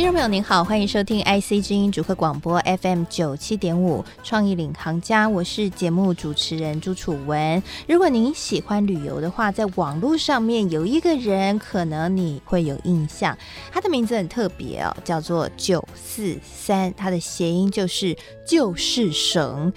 听众朋友您好，欢迎收听 IC 之音主客广播 FM 九七点五创意领航家，我是节目主持人朱楚文。如果您喜欢旅游的话，在网络上面有一个人，可能你会有印象，他的名字很特别哦，叫做九四三，他的谐音就是就是省。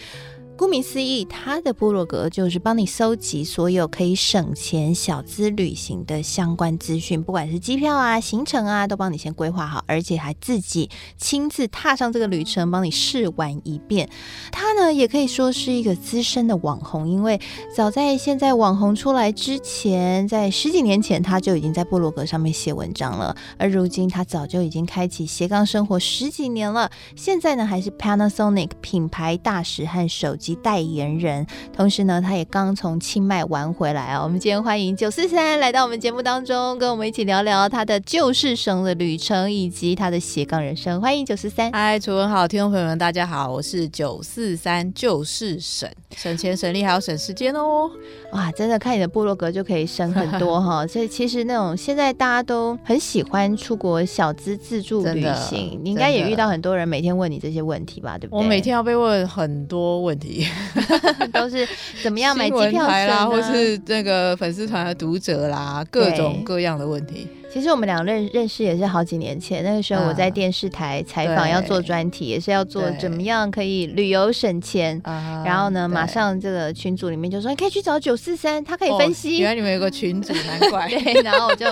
顾名思义，他的部落格就是帮你搜集所有可以省钱小资旅行的相关资讯，不管是机票啊、行程啊，都帮你先规划好，而且还自己亲自踏上这个旅程，帮你试玩一遍。他呢，也可以说是一个资深的网红，因为早在现在网红出来之前，在十几年前他就已经在部落格上面写文章了，而如今他早就已经开启斜杠生活十几年了，现在呢，还是 Panasonic 品牌大使和手机及代言人，同时呢，他也刚从清迈玩回来啊。我们今天欢迎九四三来到我们节目当中，跟我们一起聊聊他的旧世省的旅程以及他的斜杠人生。欢迎九四三，嗨，楚文好，听众朋友们大家好，我是九四三，就是省，省钱省力还要省时间哦。哇，真的看你的部落格就可以省很多哈。所以其实那种现在大家都很喜欢出国小资自助旅行，你应该也遇到很多人每天问你这些问题吧？对不对？我每天要被问很多问题。都是怎么样买机票啦，或是那个粉丝团的读者啦，各种各样的问题。其实我们俩认认识也是好几年前，那个时候我在电视台采访，要做专题，也是要做怎么样可以旅游省钱。然后呢，马上这个群组里面就说你可以去找九四三，他可以分析。原来你们有个群组，难怪。对，然后我就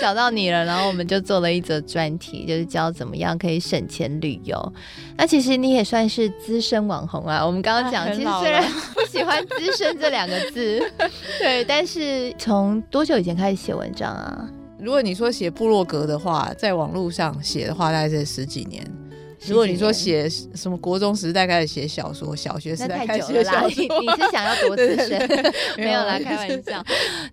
找到你了，然后我们就做了一则专题，就是教怎么样可以省钱旅游。那其实你也算是资深网红啊。我们刚刚讲，其实虽然不喜欢“资深”这两个字，对，但是从多久以前开始写文章啊？如果你说写部落格的话，在网络上写的话，大概是十几年。如果你说写什么国中时代开始写小说，小学时代开始写小说，你你是想要多资深？没有啦，开玩笑。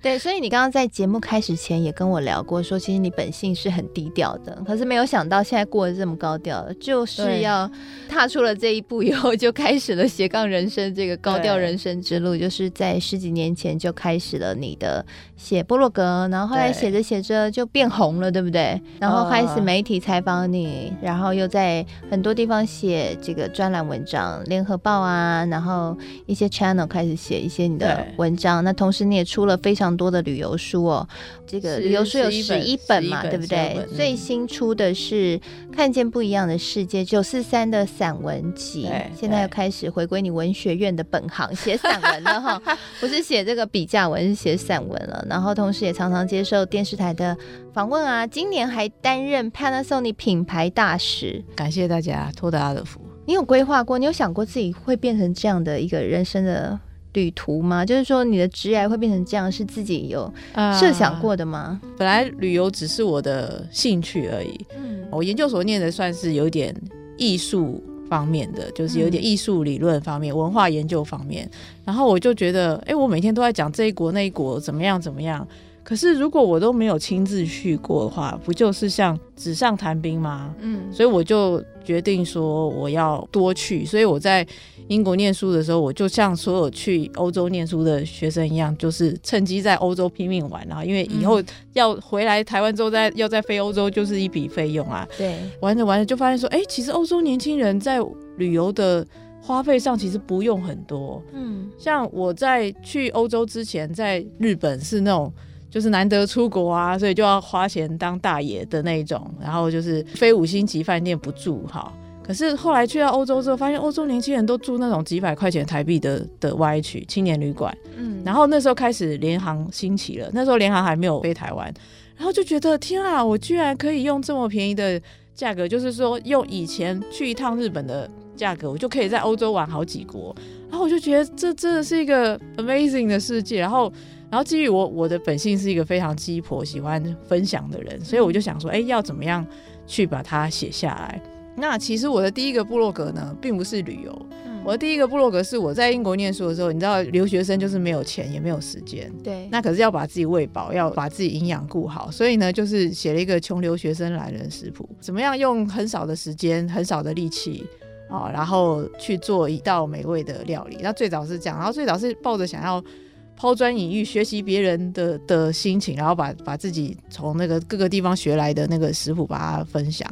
对，所以你刚刚在节目开始前也跟我聊过，说其实你本性是很低调的，可是没有想到现在过得这么高调，就是要踏出了这一步以后，就开始了斜杠人生这个高调人生之路，就是在十几年前就开始了你的写部落格，然后后来写着写着就变红了，对不对？然后开始媒体采访你，然后又在。很多地方写这个专栏文章，联合报啊，然后一些 channel 开始写一些你的文章。那同时你也出了非常多的旅游书哦，这个旅游书有十一本嘛，对不对？最新出的是《看见不一样的世界》九四三的散文集，现在又开始回归你文学院的本行，写散文了哈，不是写这个笔架文，是写散文了。然后同时也常常接受电视台的访问啊，今年还担任 Panasonic 品牌大使，感谢大家，托大家的福。你有规划过？你有想过自己会变成这样的一个人生的旅途吗？就是说，你的职业会变成这样，是自己有设想过的吗？呃，本来旅游只是我的兴趣而已。嗯，我研究所念的算是有点艺术方面的，就是有点艺术理论方面、嗯、文化研究方面。然后我就觉得，哎，我每天都在讲这一国那一国怎么样怎么样。可是如果我都没有亲自去过的话，不就是像纸上谈兵吗？嗯，所以我就决定说我要多去。所以我在英国念书的时候，我就像所有去欧洲念书的学生一样，就是趁机在欧洲拼命玩。啊因为以后要回来台湾之后再要再飞欧洲，就是一笔费用啊。对，玩着玩着就发现说，哎、欸，其实欧洲年轻人在旅游的花费上其实不用很多。嗯，像我在去欧洲之前，在日本是那种。就是难得出国啊，所以就要花钱当大爷的那一种，然后就是非五星级饭店不住哈。可是后来去到欧洲之后，发现欧洲年轻人都住那种几百块钱台币的的 YH 青年旅馆，嗯，然后那时候开始联航兴起了，那时候联航还没有飞台湾，然后就觉得天啊，我居然可以用这么便宜的价格，就是说用以前去一趟日本的价格，我就可以在欧洲玩好几国，然后我就觉得这真的是一个 amazing 的世界，然后。然后基于我我的本性是一个非常鸡婆喜欢分享的人，所以我就想说，哎，要怎么样去把它写下来？那其实我的第一个部落格呢，并不是旅游，我的第一个部落格是我在英国念书的时候，你知道留学生就是没有钱也没有时间，对，那可是要把自己喂饱，要把自己营养顾好，所以呢，就是写了一个穷留学生懒人食谱，怎么样用很少的时间、很少的力气啊，然后去做一道美味的料理。那最早是这样，然后最早是抱着想要。抛砖引玉，学习别人的的心情，然后把把自己从那个各个地方学来的那个食谱把它分享，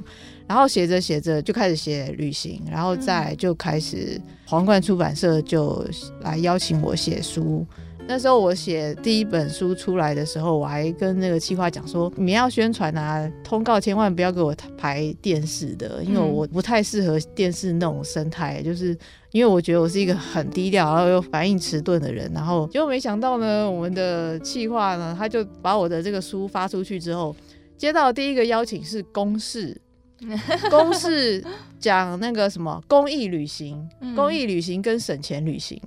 然后写着写着就开始写旅行，然后再就开始皇冠出版社就来邀请我写书。那时候我写第一本书出来的时候，我还跟那个企划讲说，你们要宣传啊，通告千万不要给我排电视的，因为我不太适合电视那种生态，就是因为我觉得我是一个很低调，然后又反应迟钝的人。然后结果没想到呢，我们的企划呢，他就把我的这个书发出去之后，接到第一个邀请是公视，公视讲那个什么公益旅行，公益旅行跟省钱旅行。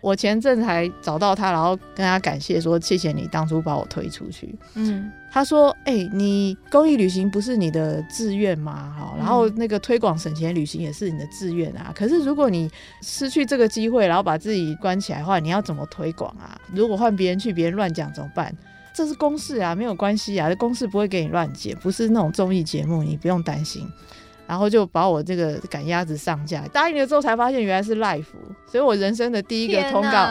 我前阵子还找到他，然后跟他感谢说：“谢谢你当初把我推出去。”嗯，他说：“哎、欸，你公益旅行不是你的志愿吗？哈，然后那个推广省钱旅行也是你的志愿啊。可是如果你失去这个机会，然后把自己关起来的话，你要怎么推广啊？如果换别人去，别人乱讲怎么办？这是公式啊，没有关系啊，这公式不会给你乱解，不是那种综艺节目，你不用担心。”然后就把我这个赶鸭子上架，答应了之后才发现原来是 live，所以我人生的第一个通告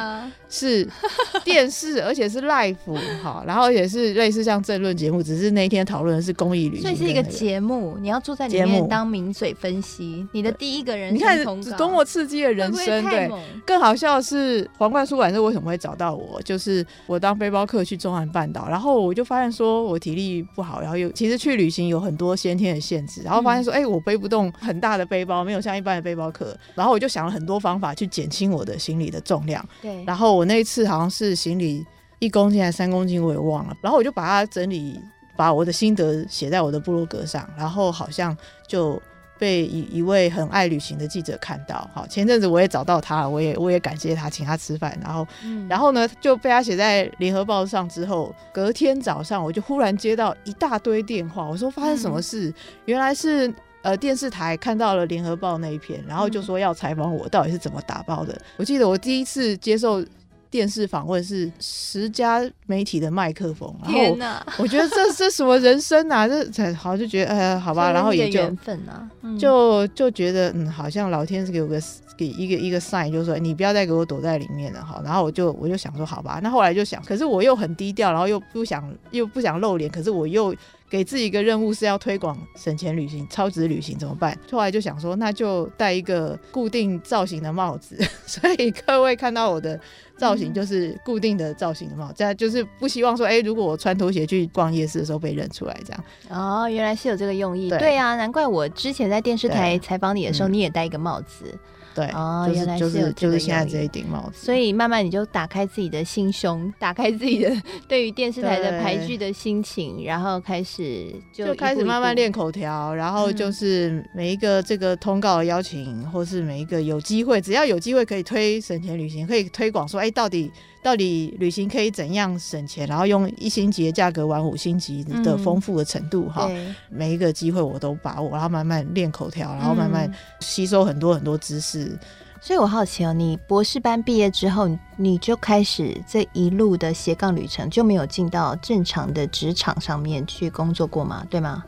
是 电视，而且是 live，好，然后也是类似像政论节目，只是那一天讨论的是公益旅行，所以是一个。节目，你要坐在里面当名嘴分析你的第一个人生通告，你看多么刺激的人生，对，更好笑的是皇冠出版社为什么会找到我，就是我当背包客去中南半岛，然后我就发现说我体力不好，然后又其实去旅行有很多先天的限制，然后发现说哎、嗯。欸、我。背不动很大的背包，没有像一般的背包客。然后我就想了很多方法去减轻我的行李的重量。对。然后我那一次好像是行李一公斤还是三公斤，我也忘了。然后我就把它整理，把我的心得写在我的部落格上。然后好像就被一一位很爱旅行的记者看到。好，前阵子我也找到他了，我也我也感谢他，请他吃饭。然后，嗯、然后呢就被他写在联合报上之后，隔天早上我就忽然接到一大堆电话。我说发生什么事？嗯、原来是。呃，电视台看到了联合报那一篇，然后就说要采访我到底是怎么打包的。我记得我第一次接受电视访问是十家媒体的麦克风，然后我觉得这这什么人生啊？这才好就觉得呃好吧，然后也就缘分啊，就就觉得嗯，好像老天是给我个给一个一个 sign，就是说你不要再给我躲在里面了哈。然后我就我就想说好吧，那后来就想，可是我又很低调，然后又不想又不想露脸，可是我又。给自己一个任务是要推广省钱旅行、超值旅行怎么办？后来就想说，那就戴一个固定造型的帽子。所以各位看到我的造型就是固定的造型的帽子，这样就是不希望说，哎，如果我穿拖鞋去逛夜市的时候被认出来这样。哦，原来是有这个用意。对，对啊，难怪我之前在电视台采访你的时候，你也戴一个帽子。对，哦，就是、原来是就是就是现在这一顶帽子，所以慢慢你就打开自己的心胸，打开自己的对于电视台的排剧的心情，然后开始就，就开始慢慢练口条，然后就是每一个这个通告的邀请，嗯、或是每一个有机会，只要有机会可以推省钱旅行，可以推广说，哎，到底。到底旅行可以怎样省钱？然后用一星级的价格玩五星级的丰富的程度哈，嗯、每一个机会我都把握，然后慢慢练口条，然后慢慢吸收很多很多知识。嗯、所以我好奇哦，你博士班毕业之后，你就开始这一路的斜杠旅程，就没有进到正常的职场上面去工作过吗？对吗？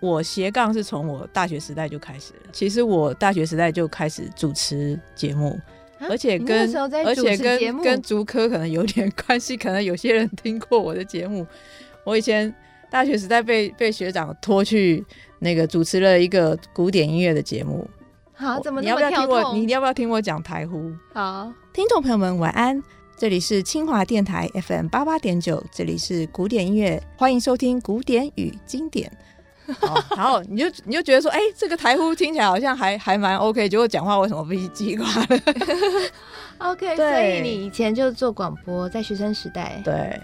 我斜杠是从我大学时代就开始了。其实我大学时代就开始主持节目。而且跟而且跟跟竹科可能有点 关系，可能有些人听过我的节目。我以前大学时代被被学长拖去那个主持了一个古典音乐的节目。好，怎么你要不要听我？你要不要听我讲台呼？好，听众朋友们晚安，这里是清华电台 FM 八八点九，这里是古典音乐，欢迎收听古典与经典。哦、然后你就你就觉得说，哎、欸，这个台呼听起来好像还还蛮 OK，结果讲话为什么被记挂了？OK，所以你以前就做广播，在学生时代，对，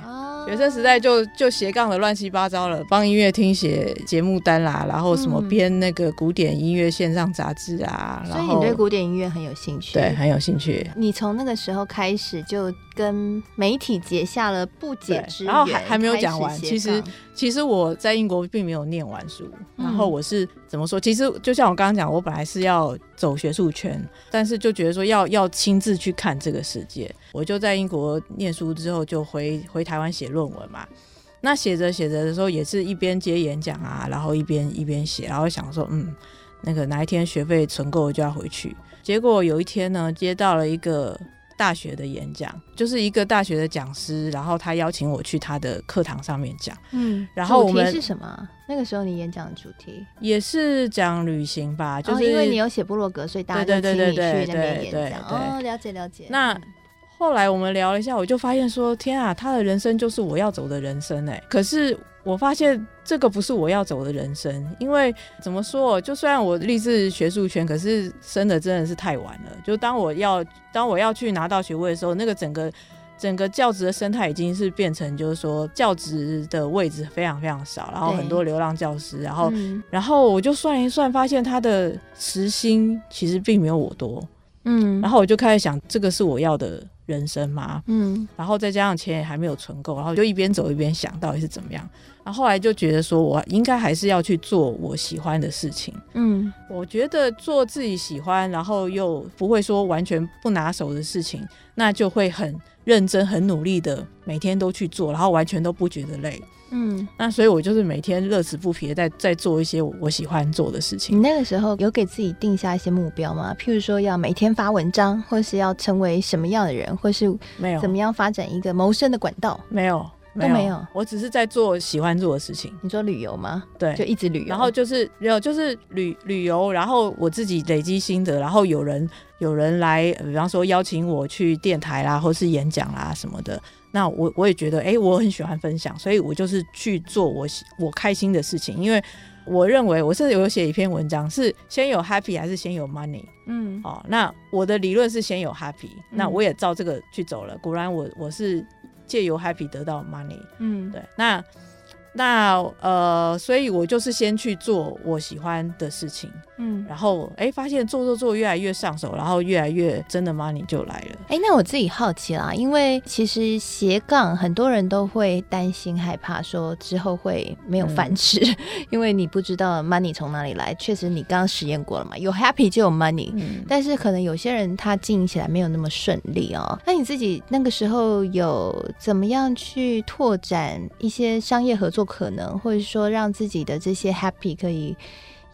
学生时代就就斜杠的乱七八糟了，帮音乐厅写节目单啦，然后什么编那个古典音乐线上杂志啊，嗯、然所以你对古典音乐很有兴趣，对，很有兴趣。你从那个时候开始就跟媒体结下了不解之缘，然后还还没有讲完。其实，其实我在英国并没有念完书，嗯、然后我是怎么说？其实就像我刚刚讲，我本来是要走学术圈，但是就觉得说要要亲自去看这个世界，我就在英国念书之后就回回台湾写论文嘛。那写着写着的时候，也是一边接演讲啊，然后一边一边写，然后想说，嗯，那个哪一天学费存够了就要回去。结果有一天呢，接到了一个。大学的演讲就是一个大学的讲师，然后他邀请我去他的课堂上面讲。嗯，然后我们主题是什么？那个时候你演讲的主题也是讲旅行吧？就是、哦、因为你有写部落格，所以大家就请你去那边演讲。哦，了解了解。那后来我们聊了一下，我就发现说，天啊，他的人生就是我要走的人生哎。可是。我发现这个不是我要走的人生，因为怎么说，就虽然我立志学术圈，可是升的真的是太晚了。就当我要当我要去拿到学位的时候，那个整个整个教职的生态已经是变成，就是说教职的位置非常非常少，然后很多流浪教师，然后、嗯、然后我就算一算，发现他的时薪其实并没有我多，嗯，然后我就开始想，这个是我要的人生嘛？嗯，然后再加上钱也还没有存够，然后就一边走一边想到底是怎么样。然后后来就觉得说，我应该还是要去做我喜欢的事情。嗯，我觉得做自己喜欢，然后又不会说完全不拿手的事情，那就会很认真、很努力的每天都去做，然后完全都不觉得累。嗯，那所以我就是每天乐此不疲的在在做一些我喜欢做的事情。你那个时候有给自己定下一些目标吗？譬如说要每天发文章，或是要成为什么样的人，或是没有怎么样发展一个谋生的管道？没有。都没有，我只是在做喜欢做的事情。你说旅游吗？对，就一直旅游。然后就是有，就是旅旅游，然后我自己累积心得，然后有人有人来，比方说邀请我去电台啦，或是演讲啦什么的。那我我也觉得，哎、欸，我很喜欢分享，所以我就是去做我我开心的事情。因为我认为，我甚至有写一篇文章，是先有 happy 还是先有 money？嗯，哦，那我的理论是先有 happy，那我也照这个去走了。果然我，我我是。借由 happy 得到 money，嗯，对，那。那呃，所以我就是先去做我喜欢的事情，嗯，然后哎，发现做做做越来越上手，然后越来越真的 money 就来了。哎，那我自己好奇啦，因为其实斜杠很多人都会担心害怕，说之后会没有饭吃，嗯、因为你不知道 money 从哪里来。确实，你刚刚实验过了嘛，有 happy 就有 money，嗯，但是可能有些人他经营起来没有那么顺利哦。那你自己那个时候有怎么样去拓展一些商业合作？可能，或者说让自己的这些 happy 可以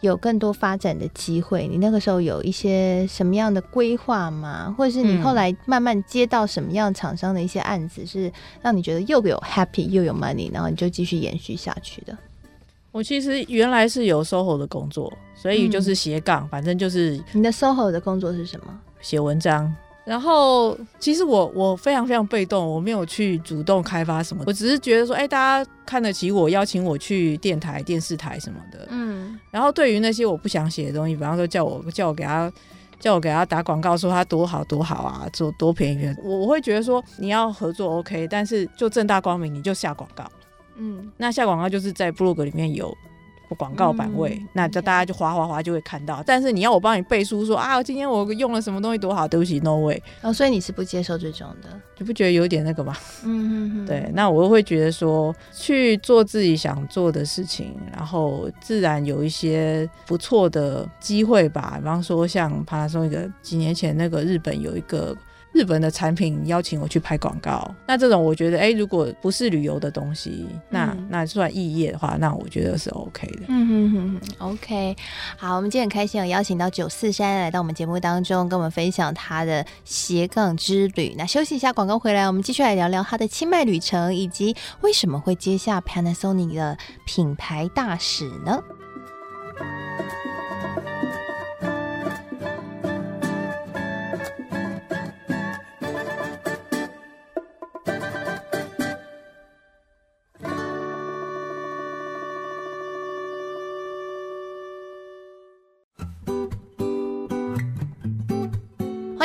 有更多发展的机会。你那个时候有一些什么样的规划吗？或者是你后来慢慢接到什么样厂商的一些案子，是让你觉得又有 happy 又有 money，然后你就继续延续下去的？我其实原来是有 SOHO 的工作，所以就是斜杠，嗯、反正就是你的 SOHO 的工作是什么？写文章。然后，其实我我非常非常被动，我没有去主动开发什么，我只是觉得说，哎，大家看得起我，邀请我去电台、电视台什么的。嗯。然后对于那些我不想写的东西，比方说叫我叫我给他叫我给他打广告，说他多好多好啊，做多便宜，我我会觉得说你要合作 OK，但是就正大光明你就下广告。嗯。那下广告就是在部落格里面有。广告版位，嗯、那就大家就划划划就会看到。但是你要我帮你背书说啊，今天我用了什么东西多好，对不起，no way。哦，所以你是不接受这种的，你不觉得有点那个吗？嗯嗯嗯。对，那我会觉得说去做自己想做的事情，然后自然有一些不错的机会吧。比方说像 Panasonic 几年前那个日本有一个。日本的产品邀请我去拍广告，那这种我觉得，哎、欸，如果不是旅游的东西，那那算异业的话，那我觉得是 OK 的。嗯哼哼哼，OK。好，我们今天很开心，有邀请到九四三来到我们节目当中，跟我们分享他的斜杠之旅。那休息一下，广告回来，我们继续来聊聊他的清迈旅程，以及为什么会接下 Panasonic 的品牌大使呢？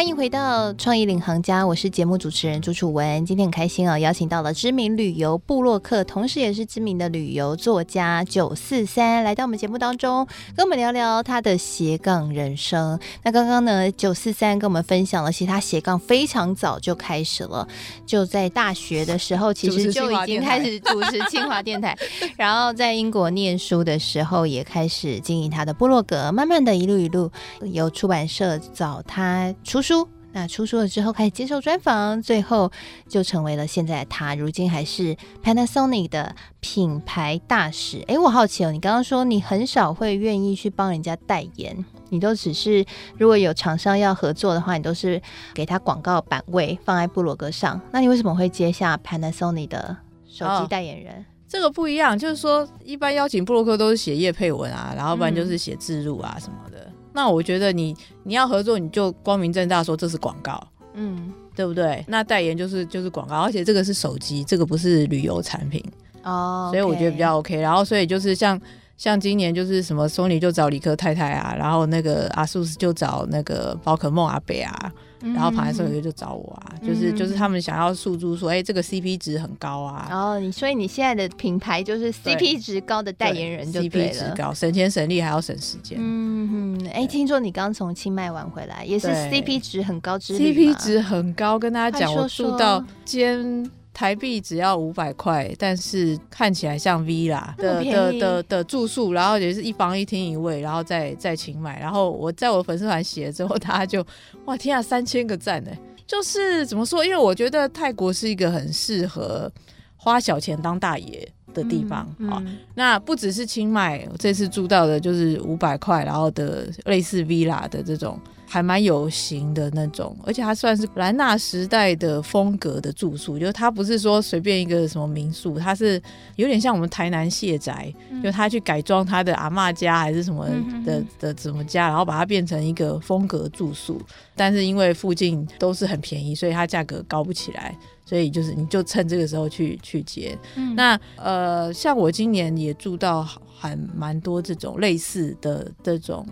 欢迎回到创意领航家，我是节目主持人朱楚文。今天很开心啊，邀请到了知名旅游部落客，同时也是知名的旅游作家九四三来到我们节目当中，跟我们聊聊他的斜杠人生。那刚刚呢，九四三跟我们分享了，其实他斜杠非常早就开始了，就在大学的时候，其实就已经开始主持清华电台，然后在英国念书的时候，也开始经营他的部落格，慢慢的一路一路，由出版社找他出。书，那出书了之后开始接受专访，最后就成为了现在他，如今还是 Panasonic 的品牌大使。诶，我好奇哦，你刚刚说你很少会愿意去帮人家代言，你都只是如果有厂商要合作的话，你都是给他广告版位放在部落格上。那你为什么会接下 Panasonic 的手机代言人？哦，这个不一样，就是说一般邀请部落客都是写叶配文啊，然后不然就是写自入啊什么的。嗯那我觉得你你要合作，你就光明正大说这是广告，嗯，对不对？那代言就是就是广告，而且这个是手机，这个不是旅游产品哦，所以我觉得比较 OK。然后所以就是像像今年就是什么索尼就找理科太太啊，然后那个阿苏斯就找那个宝可梦阿北啊。然后旁边所有就找我啊，嗯、就是就是他们想要诉诸说，哎、欸，这个 CP 值很高啊。然后你所以你现在的品牌就是 CP 值高的代言人就对了，对 CP 值高，省钱省力还要省时间。嗯哼，哎、欸，听说你刚从清迈玩回来，也是 CP 值很高之，CP 值很高，跟大家讲，我住到间。台币只要五百块，但是看起来像 Villa 的的的的住宿，然后也是一房一厅一卫，然后再在清迈，然后我在我粉丝团写了之后，大家就哇天啊，三千个赞呢！就是怎么说？因为我觉得泰国是一个很适合花小钱当大爷的地方啊、嗯嗯。那不只是清迈，我这次住到的就是五百块，然后的类似 Villa 的这种。还蛮有型的那种，而且它算是兰纳时代的风格的住宿，就是它不是说随便一个什么民宿，它是有点像我们台南谢宅，嗯、就他去改装他的阿嬷家还是什么的的什么家，然后把它变成一个风格住宿。但是因为附近都是很便宜，所以它价格高不起来，所以就是你就趁这个时候去去接。嗯、那呃，像我今年也住到还蛮多这种类似的这种。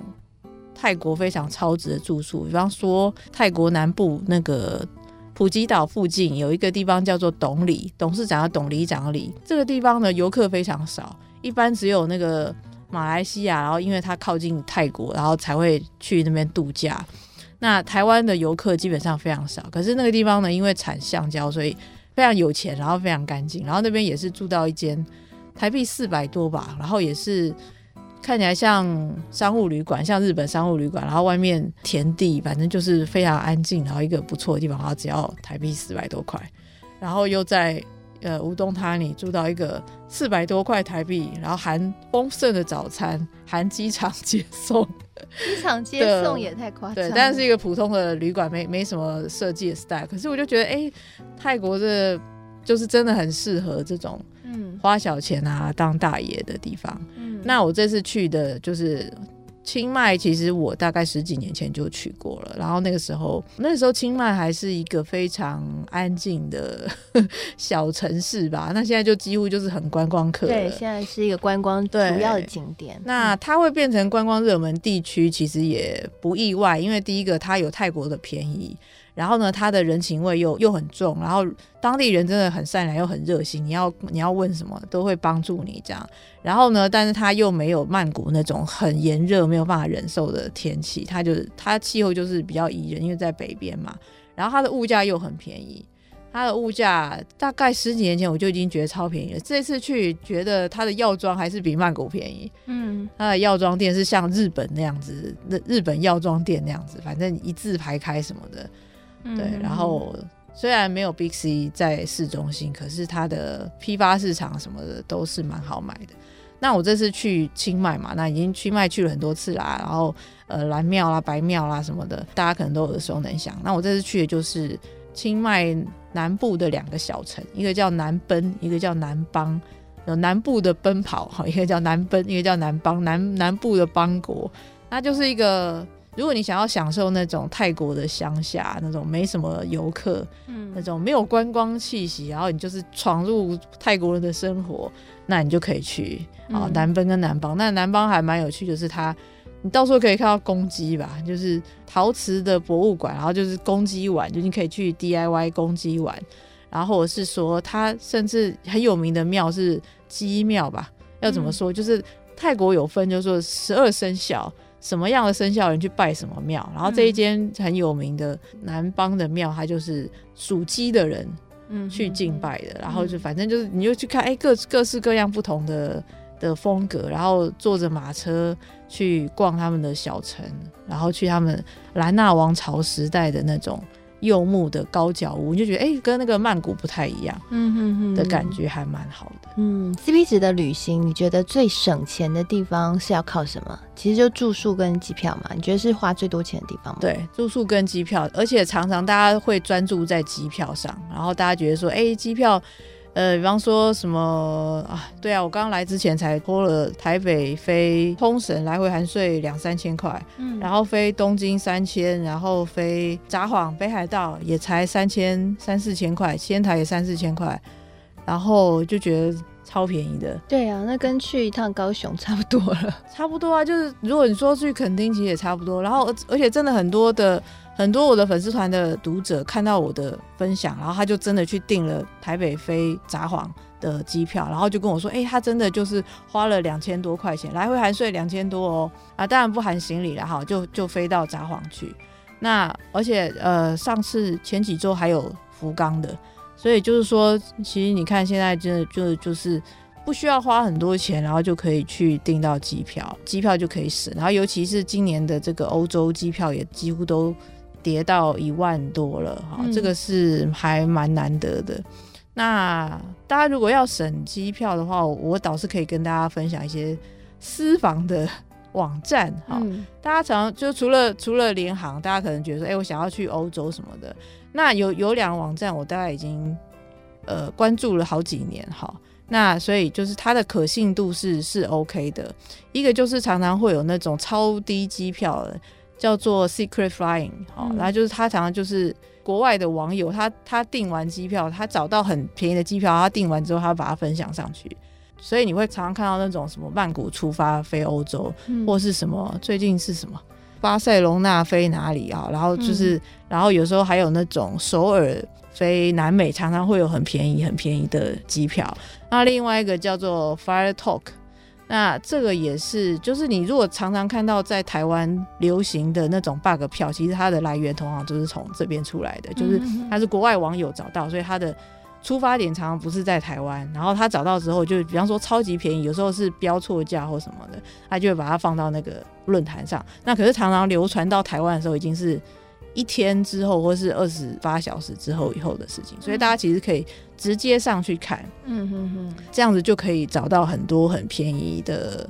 泰国非常超值的住宿，比方说泰国南部那个普吉岛附近有一个地方叫做董里，董事长的董里长里。这个地方呢，游客非常少，一般只有那个马来西亚，然后因为它靠近泰国，然后才会去那边度假。那台湾的游客基本上非常少，可是那个地方呢，因为产橡胶，所以非常有钱，然后非常干净，然后那边也是住到一间台币四百多吧，然后也是。看起来像商务旅馆，像日本商务旅馆，然后外面田地，反正就是非常安静，然后一个不错的地方，然后只要台币四百多块，然后又在呃乌冬他尼住到一个四百多块台币，然后含丰盛的早餐，含机场接送，机场接送也太夸张，对，但是一个普通的旅馆，没没什么设计的 style，可是我就觉得，哎、欸，泰国的就是真的很适合这种嗯。花小钱啊当大爷的地方。那我这次去的就是清迈，其实我大概十几年前就去过了。然后那个时候，那个时候清迈还是一个非常安静的 小城市吧。那现在就几乎就是很观光客。对，现在是一个观光主要的景点。那它会变成观光热门地区，其实也不意外，因为第一个它有泰国的便宜。然后呢，他的人情味又又很重，然后当地人真的很善良又很热心，你要你要问什么都会帮助你这样。然后呢，但是他又没有曼谷那种很炎热没有办法忍受的天气，他就是他气候就是比较宜人，因为在北边嘛。然后他的物价又很便宜，他的物价大概十几年前我就已经觉得超便宜了，这次去觉得他的药妆还是比曼谷便宜。嗯，他的药妆店是像日本那样子，日日本药妆店那样子，反正一字排开什么的。对，然后虽然没有 Big C 在市中心，可是它的批发市场什么的都是蛮好买的。那我这次去清迈嘛，那已经清迈去了很多次啦，然后呃蓝庙啦、白庙啦什么的，大家可能都耳熟能详。那我这次去的就是清迈南部的两个小城，一个叫南奔，一个叫南邦。有南部的奔跑哈，一个叫南奔，一个叫南邦，南南部的邦国，那就是一个。如果你想要享受那种泰国的乡下，那种没什么游客，嗯，那种没有观光气息，然后你就是闯入泰国人的生活，那你就可以去啊，南奔跟南邦。那南邦还蛮有趣，就是它你到时候可以看到公鸡吧，就是陶瓷的博物馆，然后就是公鸡碗，就你可以去 DIY 公鸡碗，然后或者是说它甚至很有名的庙是鸡庙吧？要怎么说？嗯、就是泰国有分，就是说十二生肖，什么样的生肖人去拜什么庙，然后这一间很有名的南邦的庙，它就是属鸡的人去敬拜的，然后就反正就是你就去看，哎，各各式各样不同的。的风格，然后坐着马车去逛他们的小城，然后去他们兰纳王朝时代的那种柚木的高脚屋，你就觉得哎，跟那个曼谷不太一样，嗯哼哼的感觉还蛮好的。嗯，CP 值的旅行，你觉得最省钱的地方是要靠什么？其实就住宿跟机票嘛。你觉得是花最多钱的地方吗？对，住宿跟机票，而且常常大家会专注在机票上，然后大家觉得说，哎，机票。呃，比方说什么啊？对啊，我刚刚来之前才拖了台北飞冲绳来回含税两三千块，嗯，然后飞东京三千，然后飞札幌北海道也才三千三四千块，仙台也三四千块，然后就觉得超便宜的。对啊，那跟去一趟高雄差不多了，差不多啊。就是如果你说去垦丁，其实也差不多。然后而而且真的很多的。很多我的粉丝团的读者看到我的分享，然后他就真的去订了台北飞札幌的机票，然后就跟我说：“哎、他真的就是花了两千多块钱，来回含税两千多哦，啊，当然不含行李了哈，就就飞到札幌去。那而且呃，上次前几周还有福冈的，所以就是说，其实你看现在真的就就是。”不需要花很多钱，然后就可以去订到机票，机票就可以省。然后尤其是今年的这个欧洲机票也几乎都跌到一万多了，哈、嗯，这个是还蛮难得的。那大家如果要省机票的话，我倒是可以跟大家分享一些私房的网站，哈、嗯，大家常就除了除了联航，大家可能觉得说，哎、欸，我想要去欧洲什么的，那有有两个网站，我大概已经呃关注了好几年，哈。那所以就是它的可信度是是 OK 的，一个就是常常会有那种超低机票的，叫做 Secret Flying，好、嗯，然后就是他常常就是国外的网友，他他订完机票，他找到很便宜的机票，他订完之后他把它分享上去，所以你会常常看到那种什么曼谷出发飞欧洲，嗯、或是什么最近是什么巴塞隆纳飞哪里啊，然后就是、嗯、然后有时候还有那种首尔。飞南美常常会有很便宜、很便宜的机票。那另外一个叫做 Fire Talk，那这个也是，就是你如果常常看到在台湾流行的那种 bug 票，其实它的来源通常都是从这边出来的，就是它是国外网友找到，所以它的出发点常常不是在台湾。然后他找到之后，就比方说超级便宜，有时候是标错价或什么的，他就会把它放到那个论坛上。那可是常常流传到台湾的时候，已经是。一天之后，或是二十八小时之后以后的事情，所以大家其实可以直接上去看，嗯哼哼，这样子就可以找到很多很便宜的。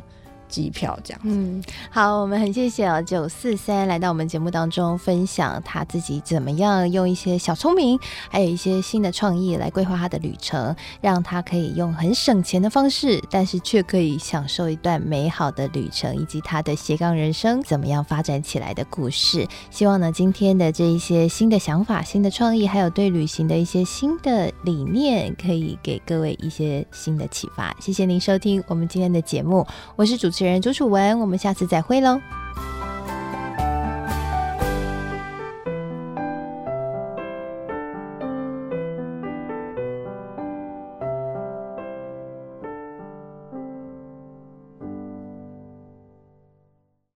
机票这样，嗯，好，我们很谢谢哦，九四三来到我们节目当中分享他自己怎么样用一些小聪明，还有一些新的创意来规划他的旅程，让他可以用很省钱的方式，但是却可以享受一段美好的旅程，以及他的斜杠人生怎么样发展起来的故事。希望呢，今天的这一些新的想法、新的创意，还有对旅行的一些新的理念，可以给各位一些新的启发。谢谢您收听我们今天的节目，我是主持主持人朱楚文，我们下次再会喽。